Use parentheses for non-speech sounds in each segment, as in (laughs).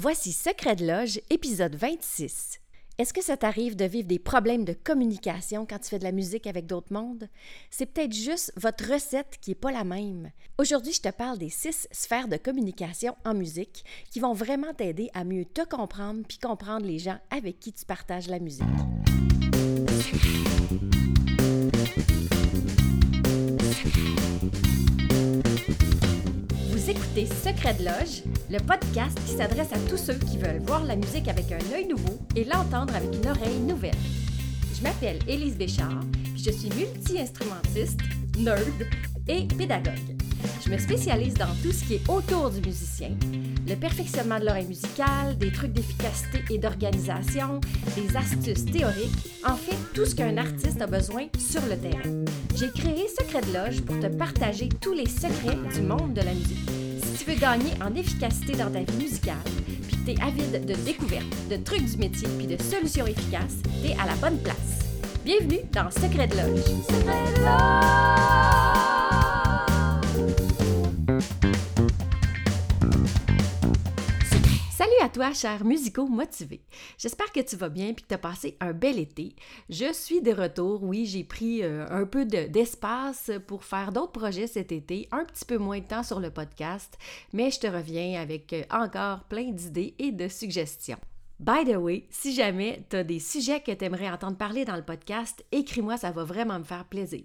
Voici Secret de Loge, épisode 26. Est-ce que ça t'arrive de vivre des problèmes de communication quand tu fais de la musique avec d'autres mondes? C'est peut-être juste votre recette qui n'est pas la même. Aujourd'hui, je te parle des six sphères de communication en musique qui vont vraiment t'aider à mieux te comprendre puis comprendre les gens avec qui tu partages la musique. Écoutez Secret de Loge, le podcast qui s'adresse à tous ceux qui veulent voir la musique avec un œil nouveau et l'entendre avec une oreille nouvelle. Je m'appelle Élise Béchard, puis je suis multi-instrumentiste, nerd et pédagogue. Je me spécialise dans tout ce qui est autour du musicien, le perfectionnement de l'oreille musicale, des trucs d'efficacité et d'organisation, des astuces théoriques, en fait tout ce qu'un artiste a besoin sur le terrain. J'ai créé Secret de Loge pour te partager tous les secrets du monde de la musique. Veux gagner en efficacité dans ta vie musicale, puis que tu es avide de découvertes, de trucs du métier, puis de solutions efficaces, tu es à la bonne place. Bienvenue dans Secret de. Secret de Loge! À toi, chers musicaux motivés. J'espère que tu vas bien et que tu as passé un bel été. Je suis de retour. Oui, j'ai pris euh, un peu d'espace pour faire d'autres projets cet été, un petit peu moins de temps sur le podcast, mais je te reviens avec euh, encore plein d'idées et de suggestions. By the way, si jamais tu as des sujets que tu aimerais entendre parler dans le podcast, écris-moi, ça va vraiment me faire plaisir.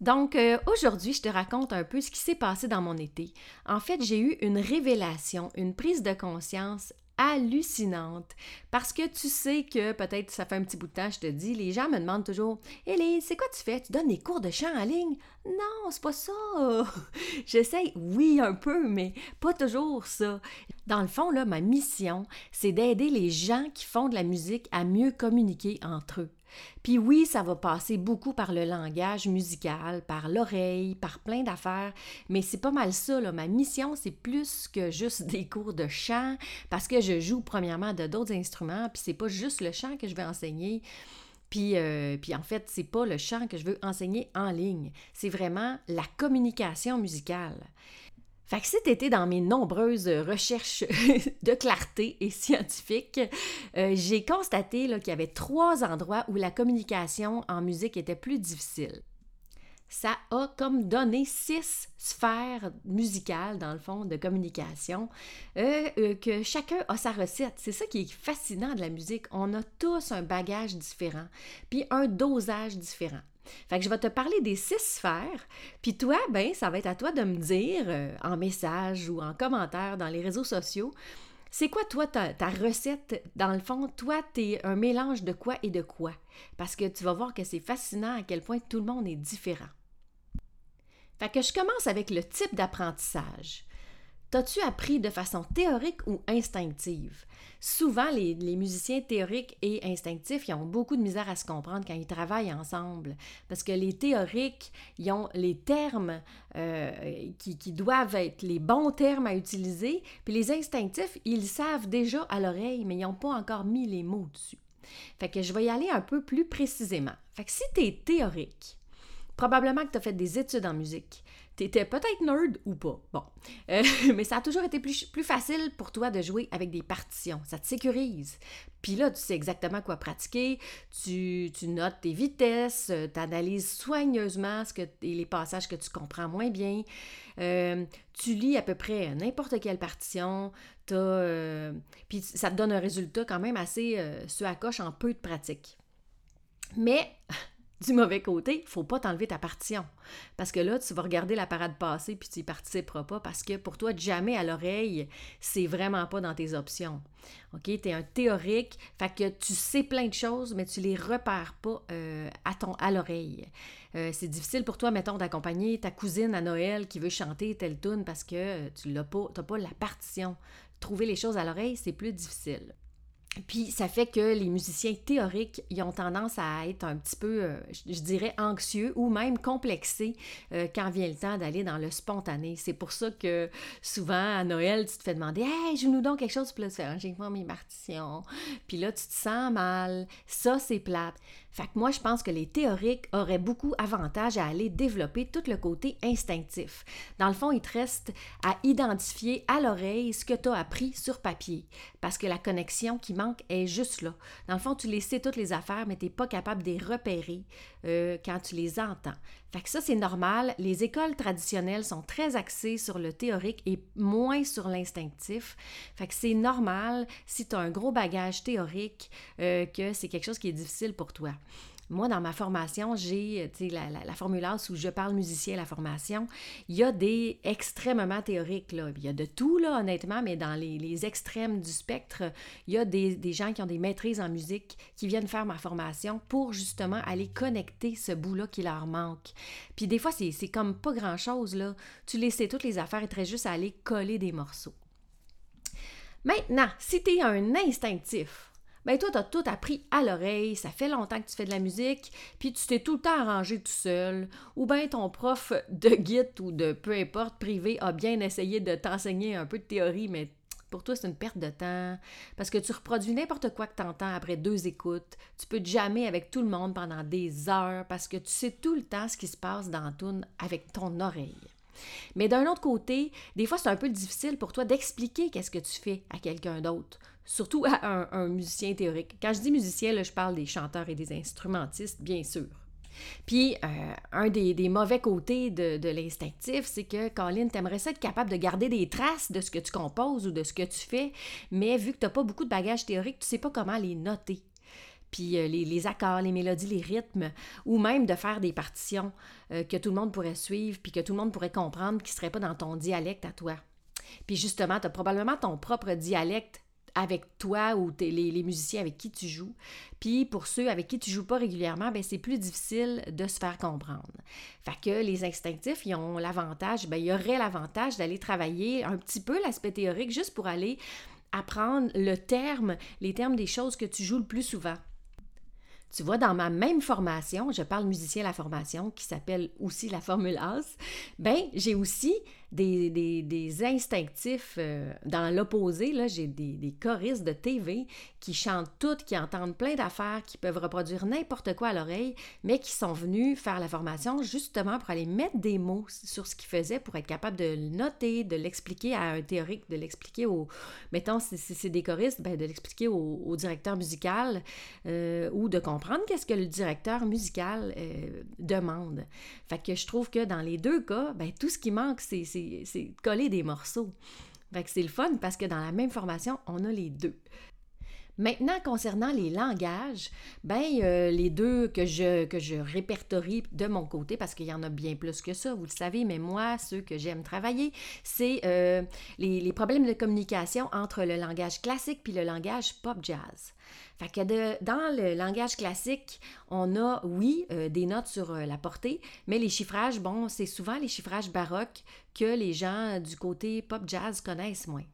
Donc, euh, aujourd'hui, je te raconte un peu ce qui s'est passé dans mon été. En fait, j'ai eu une révélation, une prise de conscience hallucinante. Parce que tu sais que peut-être ça fait un petit bout de temps, je te dis, les gens me demandent toujours Élise, c'est quoi tu fais? Tu donnes des cours de chant en ligne Non, c'est pas ça. (laughs) J'essaye, oui, un peu, mais pas toujours ça. Dans le fond, là, ma mission, c'est d'aider les gens qui font de la musique à mieux communiquer entre eux. Puis oui, ça va passer beaucoup par le langage musical, par l'oreille, par plein d'affaires, mais c'est pas mal ça. Ma mission, c'est plus que juste (laughs) des cours de chant, parce que je joue premièrement de d'autres instruments, puis c'est pas juste le chant que je vais enseigner. Puis, euh, puis, en fait, c'est pas le chant que je veux enseigner en ligne, c'est vraiment la communication musicale. Fait que cet été, dans mes nombreuses recherches (laughs) de clarté et scientifiques, euh, j'ai constaté qu'il y avait trois endroits où la communication en musique était plus difficile. Ça a comme donné six sphères musicales, dans le fond, de communication, euh, euh, que chacun a sa recette. C'est ça qui est fascinant de la musique. On a tous un bagage différent, puis un dosage différent. Fait que je vais te parler des six sphères, puis toi, ben, ça va être à toi de me dire euh, en message ou en commentaire dans les réseaux sociaux, c'est quoi toi ta, recette? Dans le fond, toi, tu es un mélange de quoi et de quoi? Parce que tu vas voir que c'est fascinant à quel point tout le monde est différent. Fait que je commence avec le type d'apprentissage. T'as-tu appris de façon théorique ou instinctive? Souvent, les, musiciens théoriques et instinctifs, ils ont beaucoup de misère à se comprendre quand ils travaillent ensemble. Parce que les théoriques, ils ont les termes euh, qui, qui, doivent être les bons termes à utiliser. Puis les instinctifs, ils savent déjà à l'oreille, mais ils n'ont pas encore mis les mots dessus. Fait que je vais y aller un peu plus précisément. Fait que si tu es théorique, probablement que tu as fait des études en musique, T'étais peut-être nerd ou pas. Bon. Euh, (laughs) mais ça a toujours été plus, facile pour toi de jouer avec des partitions. Ça te sécurise. Puis là, tu sais exactement quoi pratiquer. Tu, tu notes tes vitesses. Euh, tu analyses soigneusement ce que, les passages que tu comprends moins bien. Euh, tu lis à peu près n'importe quelle partition. puis ça te donne un résultat quand même assez ce à coche en peu de pratique. Mais du mauvais côté, faut pas t'enlever ta partition. Parce que là, tu vas regarder la parade passer puis tu n'y participeras pas parce que pour toi, jamais à l'oreille, c'est vraiment pas dans tes options. OK? Tu es un théorique, fait que tu sais plein de choses, mais tu les repères pas euh, à, ton, à l'oreille. Euh, c'est difficile pour toi, mettons, d'accompagner ta cousine à Noël qui veut chanter telle tune parce que tu n'as pas, pas la partition. Trouver les choses à l'oreille, c'est plus difficile. Puis ça fait que les musiciens théoriques, ils ont tendance à être un petit peu, euh, je dirais, anxieux ou même complexés euh, quand vient le temps d'aller dans le spontané. C'est pour ça que souvent à Noël, tu te fais demander Hey, joue-nous donc quelque chose, puis là tu fais ah, J'ai pas mes partitions. Puis là, tu te sens mal. Ça, c'est plate. Fait que moi, je pense que les théoriques auraient beaucoup avantage à aller développer tout le côté instinctif. Dans le fond, il te reste à identifier à l'oreille ce que tu as appris sur papier, parce que la connexion qui manque est juste là. Dans le fond, tu les sais toutes les affaires, mais tu n'es pas capable de les repérer euh, quand tu les entends. Fait ça, c'est normal. Les écoles traditionnelles sont très axées sur le théorique et moins sur l'instinctif. Fait c'est normal, si tu as un gros bagage théorique, euh, que c'est quelque chose qui est difficile pour toi. Moi, dans ma formation, j'ai la, la, la formulaire où je parle musicien, la formation, il y a des extrêmement théoriques. Là. Il y a de tout, là, honnêtement, mais dans les, extrêmes du spectre, il y a des, des, gens qui ont des maîtrises en musique qui viennent faire ma formation pour justement aller connecter ce bout-là qui leur manque. Puis des fois, c'est comme pas grand-chose. là. Tu les sais toutes les affaires, il te juste à aller coller des morceaux. Maintenant, si tu es un instinctif, ben toi, tu as tout appris à l'oreille, ça fait longtemps que tu fais de la musique, puis tu t'es tout le temps arrangé tout seul, ou bien ton prof de guide ou de peu importe privé a bien essayé de t'enseigner un peu de théorie, mais pour toi, c'est une perte de temps parce que tu reproduis n'importe quoi que tu entends après deux écoutes. Tu peux jamais avec tout le monde pendant des heures parce que tu sais tout le temps ce qui se passe dans ton avec ton oreille. Mais d'un autre côté, des fois, c'est un peu difficile pour toi d'expliquer qu'est-ce que tu fais à quelqu'un d'autre, surtout à un, musicien théorique. Quand je dis musicien, je parle des chanteurs et des instrumentistes, bien sûr. Puis, euh, un des, mauvais côtés de, l'instinctif, c'est que, Colin, t'aimerais ça être capable de garder des traces de ce que tu composes ou de ce que tu fais, mais vu que tu n'as pas beaucoup de bagages théoriques, tu sais pas comment les noter puis euh, les, accords, les mélodies, les rythmes, ou même de faire des partitions euh, que tout le monde pourrait suivre, puis que tout le monde pourrait comprendre, qui ne seraient pas dans ton dialecte à toi. Puis justement, tu as probablement ton propre dialecte avec toi ou les, musiciens avec qui tu joues. Puis pour ceux avec qui tu joues pas régulièrement, ben c'est plus difficile de se faire comprendre. Fait que les instinctifs, ils ont l'avantage, ben il y aurait l'avantage d'aller travailler un petit peu l'aspect théorique juste pour aller apprendre le terme, les termes des choses que tu joues le plus souvent. Tu vois, dans ma même formation, je parle musicien la formation qui s'appelle aussi la Formule As, ben j'ai aussi des, instinctifs euh, dans l'opposé. Là, j'ai des, choristes de TV qui chantent toutes, qui entendent plein d'affaires, qui peuvent reproduire n'importe quoi à l'oreille, mais qui sont venus faire la formation justement pour aller mettre des mots sur ce qu'ils faisaient, pour être capable de le noter, de l'expliquer à un théorique, de l'expliquer au, mettons, si c'est des choristes, ben, de l'expliquer au, directeur musical euh, ou de comprendre qu'est-ce que le directeur musical euh, demande. Fait que je trouve que dans les deux cas, ben, tout ce qui manque, c'est coller des morceaux. Fait c'est le fun parce que dans la même formation, on a les deux. Maintenant, concernant les langages, ben euh, les deux que je, que je répertorie de mon côté, parce qu'il y en a bien plus que ça, vous le savez, mais moi, ceux que j'aime travailler, c'est euh, les, problèmes de communication entre le langage classique puis le langage pop jazz. Fait que dans le langage classique, on a, oui, euh, des notes sur la portée, mais les chiffrages, bon, c'est souvent les chiffrages baroques que les gens du côté pop jazz connaissent moins.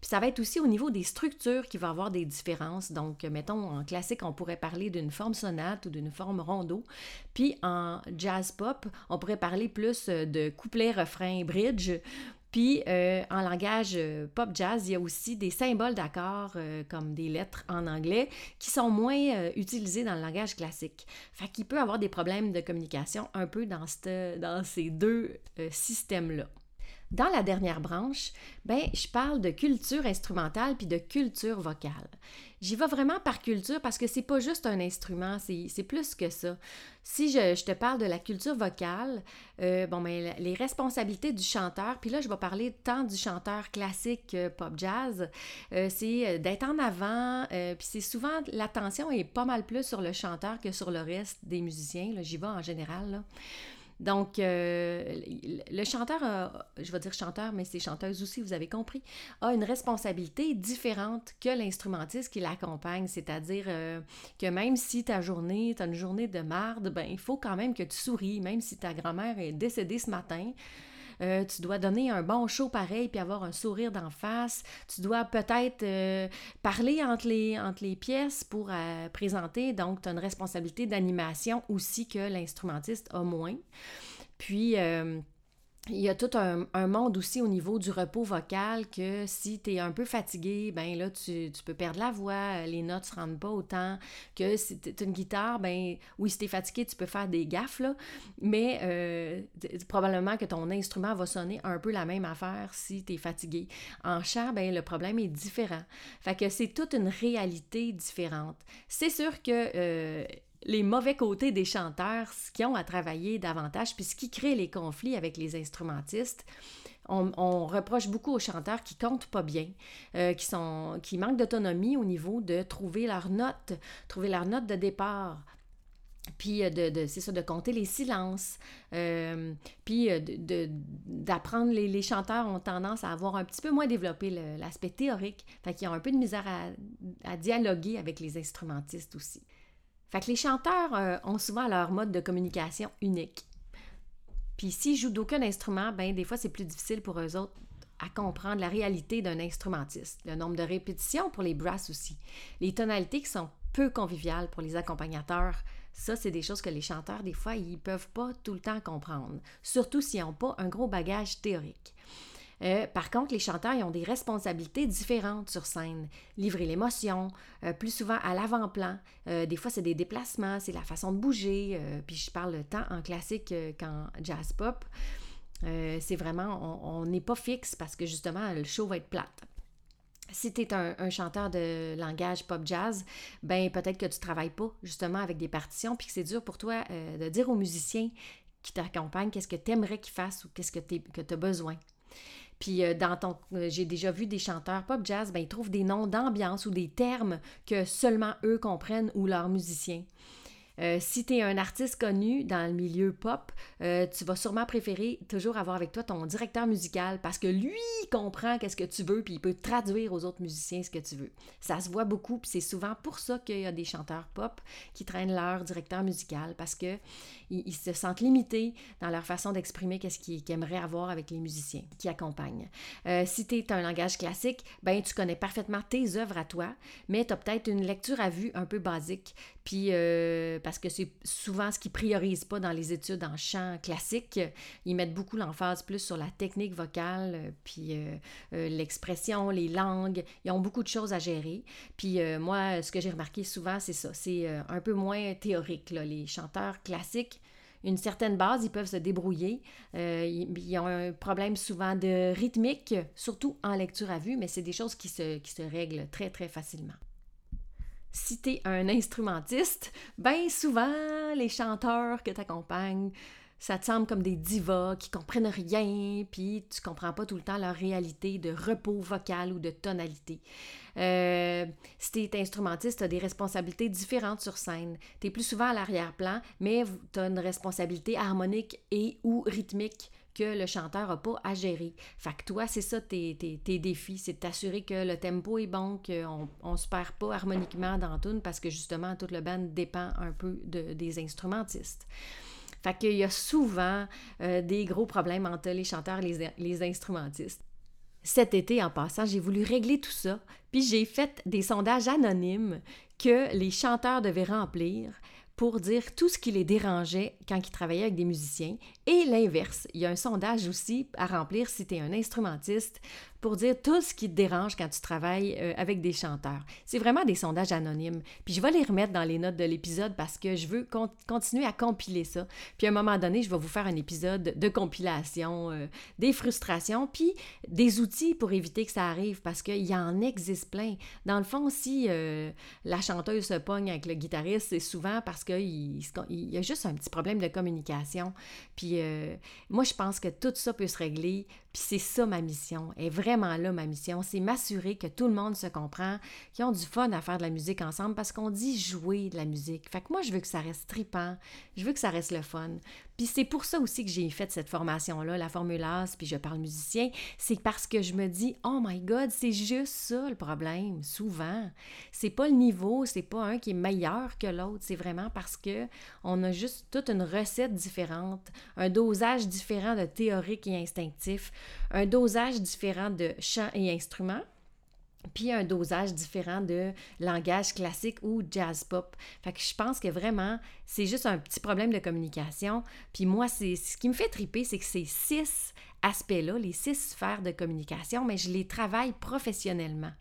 Puis ça va être aussi au niveau des structures qu'il va avoir des différences. Donc, mettons, en classique, on pourrait parler d'une forme sonate ou d'une forme rondeau. Puis en jazz pop, on pourrait parler plus euh, de couplet, refrain, bridge puis euh, en langage euh, pop jazz, il y a aussi des symboles d'accords euh, comme des lettres en anglais qui sont moins utilisés dans le langage classique. Fait qu'il peut avoir des problèmes de communication un peu dans, dans ces deux systèmes-là. Dans la dernière branche, ben, je parle de culture instrumentale puis de culture vocale. J'y vais vraiment par culture parce que c'est pas juste un instrument, c'est plus que ça. Si je, te parle de la culture vocale, euh, bon, ben, les responsabilités du chanteur, puis là, je vais parler tant du chanteur classique pop jazz, euh, c'est euh, d'être en avant, puis c'est souvent, l'attention est pas mal plus sur le chanteur que sur le reste des musiciens, j'y vais en général. Donc, euh, le chanteur, je vais dire chanteur, mais c'est chanteuse aussi, vous avez compris, a une responsabilité différente que l'instrumentiste qui l'accompagne. C'est-à-dire euh, que même si ta journée, tu as une journée de marde, ben, il faut quand même que tu souris, même si ta grand-mère est décédée ce matin. Euh, tu dois donner un bon show pareil puis avoir un sourire d'en face. Tu dois peut-être euh, parler entre les, entre les pièces pour euh, présenter. Donc, tu as une responsabilité d'animation aussi que l'instrumentiste a moins. Puis, il y a tout un, monde aussi au niveau du repos vocal que si tu es un peu fatigué, ben là, tu, peux perdre la voix, les notes ne se rendent pas autant que si tu une guitare, ben oui, si tu es fatigué, tu peux faire des gaffes, là, mais euh, probablement que ton instrument va sonner un peu la même affaire si tu es fatigué. En chant, ben le problème est différent. Fait que c'est toute une réalité différente. C'est sûr que... Euh, les mauvais côtés des chanteurs, ce qui ont à travailler davantage, puis ce qui crée les conflits avec les instrumentistes. On, reproche beaucoup aux chanteurs qui comptent pas bien, euh, qui, sont, qui manquent d'autonomie au niveau de trouver leur note, trouver leur note de départ, puis euh, de, c'est ça, de compter les silences, euh, puis d'apprendre, les, les, chanteurs ont tendance à avoir un petit peu moins développé l'aspect théorique, fait qu'ils ont un peu de misère à, à dialoguer avec les instrumentistes aussi. Fait que les chanteurs euh, ont souvent leur mode de communication unique. Puis s'ils jouent d'aucun instrument, ben des fois c'est plus difficile pour eux autres à comprendre la réalité d'un instrumentiste. Le nombre de répétitions pour les brasses aussi. Les tonalités qui sont peu conviviales pour les accompagnateurs, ça c'est des choses que les chanteurs des fois ils peuvent pas tout le temps comprendre, surtout s'ils n'ont pas un gros bagage théorique. Euh, par contre, les chanteurs ont des responsabilités différentes sur scène. Livrer l'émotion, euh, plus souvent à l'avant-plan. Euh, des fois, c'est des déplacements, c'est la façon de bouger. puis je parle tant en classique qu'en jazz pop. c'est vraiment, on n'est pas fixe parce que justement, le show va être plate. Si tu es un, chanteur de langage pop jazz, ben peut-être que tu travailles pas justement avec des partitions, puis que c'est dur pour toi de dire aux musiciens qui t'accompagnent qu'est-ce que tu aimerais qu'ils fassent ou qu'est-ce que tu as besoin. Puis euh, dans ton, euh, j'ai déjà vu des chanteurs pop jazz, ben, ils trouvent des noms d'ambiance ou des termes que seulement eux comprennent ou leurs musiciens. Euh, si tu es un artiste connu dans le milieu pop, euh, tu vas sûrement préférer toujours avoir avec toi ton directeur musical parce que lui comprend qu'est-ce que tu veux puis il peut traduire aux autres musiciens ce que tu veux. Ça se voit beaucoup puis c'est souvent pour ça qu'il y a des chanteurs pop qui traînent leur directeur musical parce que ils, se sentent limités dans leur façon d'exprimer qu'est-ce qu'ils aimeraient avoir avec les musiciens qui accompagnent. Euh, si tu es un langage classique, ben tu connais parfaitement tes œuvres à toi, mais tu as peut-être une lecture à vue un peu basique puis parce que c'est souvent ce qu'ils priorisent pas dans les études en chant classique. Ils mettent beaucoup l'emphase plus sur la technique vocale, euh, puis euh, euh, l'expression, les langues. Ils ont beaucoup de choses à gérer. Puis moi, ce que j'ai remarqué souvent, c'est ça. C'est un peu moins théorique. Là. Les chanteurs classiques, une certaine base, ils peuvent se débrouiller. ils, ont un problème souvent de rythmique, surtout en lecture à vue, mais c'est des choses qui se, qui se règlent très, très facilement si un instrumentiste, ben souvent, les chanteurs que tu accompagnes, ça te semble comme des divas qui comprennent rien, puis tu comprends pas tout le temps leur réalité de repos vocal ou de tonalité. Euh, si tu es instrumentiste, tu as des responsabilités différentes sur scène. Tu es plus souvent à l'arrière-plan, mais tu as une responsabilité harmonique et ou rythmique que le chanteur n'a pas à gérer. Fait que toi, c'est ça tes, tes, défis, c'est de t'assurer que le tempo est bon, qu'on ne se perd pas harmoniquement dans tune parce que justement, toute le band dépend un peu de, des instrumentistes. Fait qu'il y a souvent euh, des gros problèmes entre les chanteurs et les, les instrumentistes. Cet été, en passant, j'ai voulu régler tout ça, puis j'ai fait des sondages anonymes que les chanteurs devaient remplir pour dire tout ce qui les dérangeait quand ils travaillaient avec des musiciens. Et l'inverse, il y a un sondage aussi à remplir si tu es un instrumentiste pour dire tout ce qui te dérange quand tu travailles euh, avec des chanteurs. C'est vraiment des sondages anonymes. Puis je vais les remettre dans les notes de l'épisode parce que je veux continuer à compiler ça. Puis à un moment donné, je vais vous faire un épisode de compilation euh, des frustrations, puis des outils pour éviter que ça arrive parce qu'il y en existe plein. Dans le fond, si euh, la chanteuse se pogne avec le guitariste, c'est souvent parce qu'il il y a juste un petit problème de communication. Puis moi, je pense que tout ça peut se régler puis c'est ça ma mission, est vraiment là ma mission, c'est m'assurer que tout le monde se comprend, qu'ils ont du fun à faire de la musique ensemble parce qu'on dit jouer de la musique. Fait que moi, je veux que ça reste tripant, je veux que ça reste le fun. Puis c'est pour ça aussi que j'ai fait cette formation-là, la Formule puis je parle musicien, c'est parce que je me dis, oh my God, c'est juste ça le problème, souvent. C'est pas le niveau, c'est pas un qui est meilleur que l'autre, c'est vraiment parce que on a juste toute une recette différente, un dosage différent de théorique et instinctif, un dosage différent de chant et instrument puis un dosage différent de langage classique ou jazz pop. Fait que je pense que vraiment, c'est juste un petit problème de communication. Puis moi, c'est ce qui me fait triper, c'est que ces six aspects-là, les six sphères de communication, mais je les travaille professionnellement.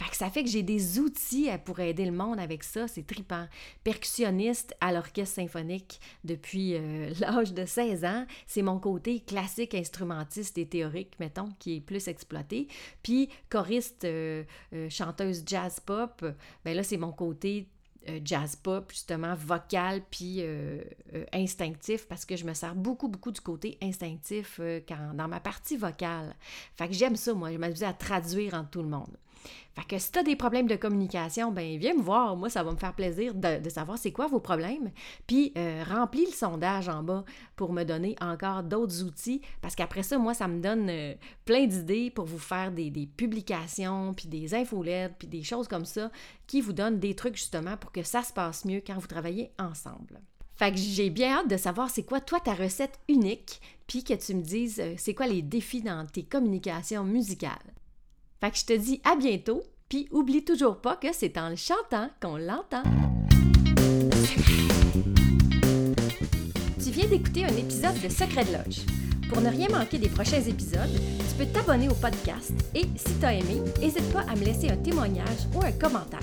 Fait que ça fait que j'ai des outils pour aider le monde avec ça, c'est tripant. Percussionniste à l'orchestre symphonique depuis euh, (laughs) l'âge de 16 ans, c'est mon côté classique instrumentiste et théorique, mettons, qui est plus exploité. Puis choriste, euh, euh, chanteuse jazz pop, ben là c'est mon côté jazz pop, justement, vocal puis instinctif, parce que je me sers beaucoup, beaucoup du côté instinctif dans ma partie vocale. Fait que j'aime ça, moi, je m'amuse à traduire en tout le monde. Fait que si tu as des problèmes de communication, ben viens me voir. Moi, ça va me faire plaisir de, savoir c'est quoi vos problèmes. Puis euh, remplis le sondage en bas pour me donner encore d'autres outils. Parce qu'après ça, moi, ça me donne euh, plein d'idées pour vous faire des, publications, puis des infolettes, puis des choses comme ça qui vous donnent des trucs justement pour que ça se passe mieux quand vous travaillez ensemble. Fait que j'ai bien hâte de savoir c'est quoi toi ta recette unique, puis que tu me dises euh, c'est quoi les défis dans tes communications musicales. Fait que je te dis à bientôt, puis oublie toujours pas que c'est en le chantant qu'on l'entend. Tu viens d'écouter un épisode de Secret de Loge. Pour ne rien manquer des prochains épisodes, tu peux t'abonner au podcast et, si tu as aimé, n'hésite pas à me laisser un témoignage ou un commentaire.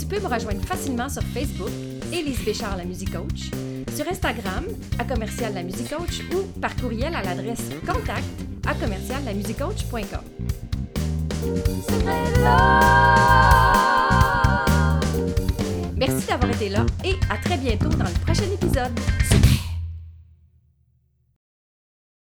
Tu peux me rejoindre facilement sur Facebook, Élise Béchard, la musique coach, sur Instagram, à commercial la musique coach ou par courriel à l'adresse contact à commercial Merci d'avoir été là et à très bientôt dans le prochain épisode.